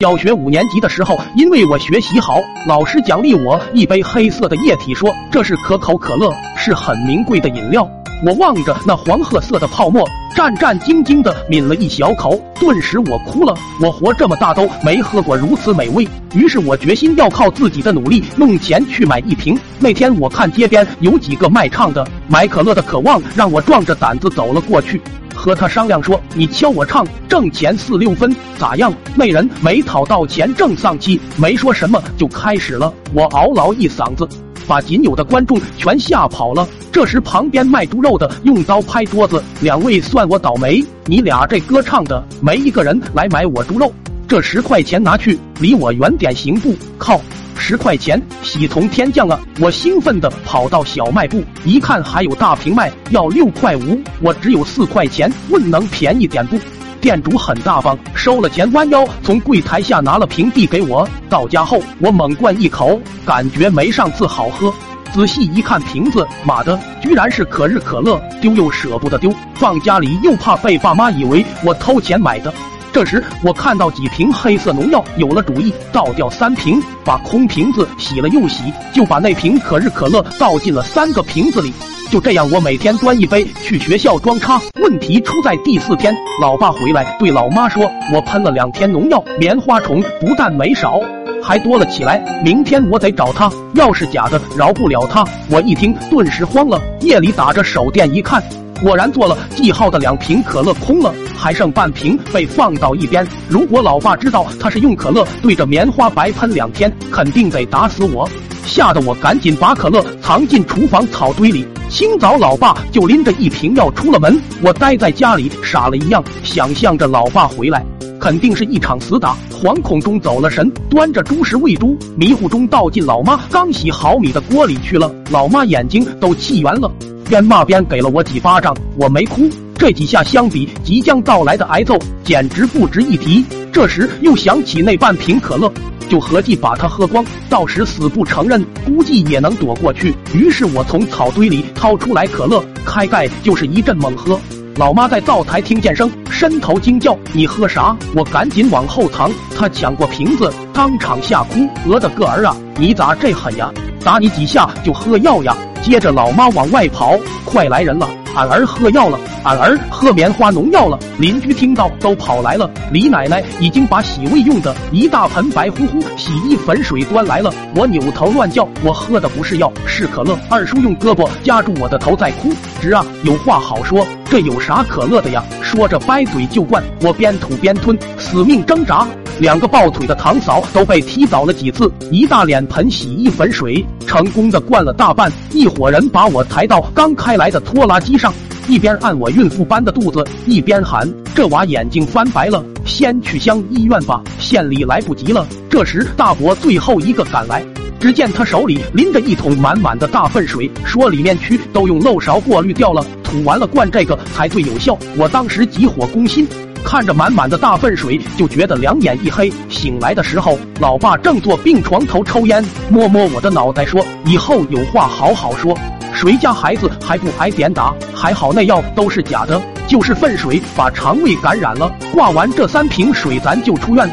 小学五年级的时候，因为我学习好，老师奖励我一杯黑色的液体，说这是可口可乐，是很名贵的饮料。我望着那黄褐色的泡沫，战战兢兢地抿了一小口，顿时我哭了。我活这么大都没喝过如此美味，于是我决心要靠自己的努力弄钱去买一瓶。那天我看街边有几个卖唱的，买可乐的渴望让我壮着胆子走了过去。和他商量说：“你敲我唱，挣钱四六分，咋样？”那人没讨到钱，正丧气，没说什么就开始了。我嗷嗷一嗓子，把仅有的观众全吓跑了。这时旁边卖猪肉的用刀拍桌子：“两位算我倒霉，你俩这歌唱的没一个人来买我猪肉，这十块钱拿去，离我远点行不？”靠！十块钱，喜从天降啊！我兴奋地跑到小卖部，一看还有大瓶卖，要六块五，我只有四块钱，问能便宜点不？店主很大方，收了钱，弯腰从柜台下拿了瓶递给我。到家后，我猛灌一口，感觉没上次好喝。仔细一看瓶子，妈的，居然是可日可乐，丢又舍不得丢，放家里又怕被爸妈以为我偷钱买的。这时，我看到几瓶黑色农药，有了主意，倒掉三瓶，把空瓶子洗了又洗，就把那瓶可日可乐倒进了三个瓶子里。就这样，我每天端一杯去学校装叉。问题出在第四天，老爸回来对老妈说：“我喷了两天农药，棉花虫不但没少，还多了起来。明天我得找他，要是假的，饶不了他。”我一听，顿时慌了，夜里打着手电一看。果然做了记号的两瓶可乐空了，还剩半瓶被放到一边。如果老爸知道他是用可乐对着棉花白喷两天，肯定得打死我。吓得我赶紧把可乐藏进厨房草堆里。清早老爸就拎着一瓶药出了门，我待在家里傻了一样，想象着老爸回来，肯定是一场死打。惶恐中走了神，端着猪食喂猪，迷糊中倒进老妈刚洗好米的锅里去了。老妈眼睛都气圆了。边骂边给了我几巴掌，我没哭。这几下相比即将到来的挨揍，简直不值一提。这时又想起那半瓶可乐，就合计把它喝光，到时死不承认，估计也能躲过去。于是我从草堆里掏出来可乐，开盖就是一阵猛喝。老妈在灶台听见声，伸头惊叫：“你喝啥？”我赶紧往后藏，她抢过瓶子，当场吓哭：“我的个儿啊，你咋这狠呀？打你几下就喝药呀？”接着，老妈往外跑，快来人了！俺儿喝药了，俺儿喝棉花农药了。邻居听到都跑来了。李奶奶已经把洗胃用的一大盆白乎乎洗衣粉水端来了。我扭头乱叫，我喝的不是药，是可乐。二叔用胳膊夹住我的头在哭，侄啊，有话好说，这有啥可乐的呀？说着掰嘴就灌，我边吐边吞，死命挣扎。两个抱腿的堂嫂都被踢倒了几次，一大脸盆洗衣粉水成功的灌了大半。一伙人把我抬到刚开来的拖拉机上，一边按我孕妇般的肚子，一边喊：“这娃眼睛翻白了，先去乡医院吧，县里来不及了。”这时大伯最后一个赶来，只见他手里拎着一桶满满的大粪水，说里面蛆都用漏勺过滤掉了，吐完了灌这个才最有效。我当时急火攻心。看着满满的大粪水，就觉得两眼一黑。醒来的时候，老爸正坐病床头抽烟，摸摸我的脑袋说：“以后有话好好说，谁家孩子还不挨点打？还好那药都是假的，就是粪水把肠胃感染了。挂完这三瓶水，咱就出院。”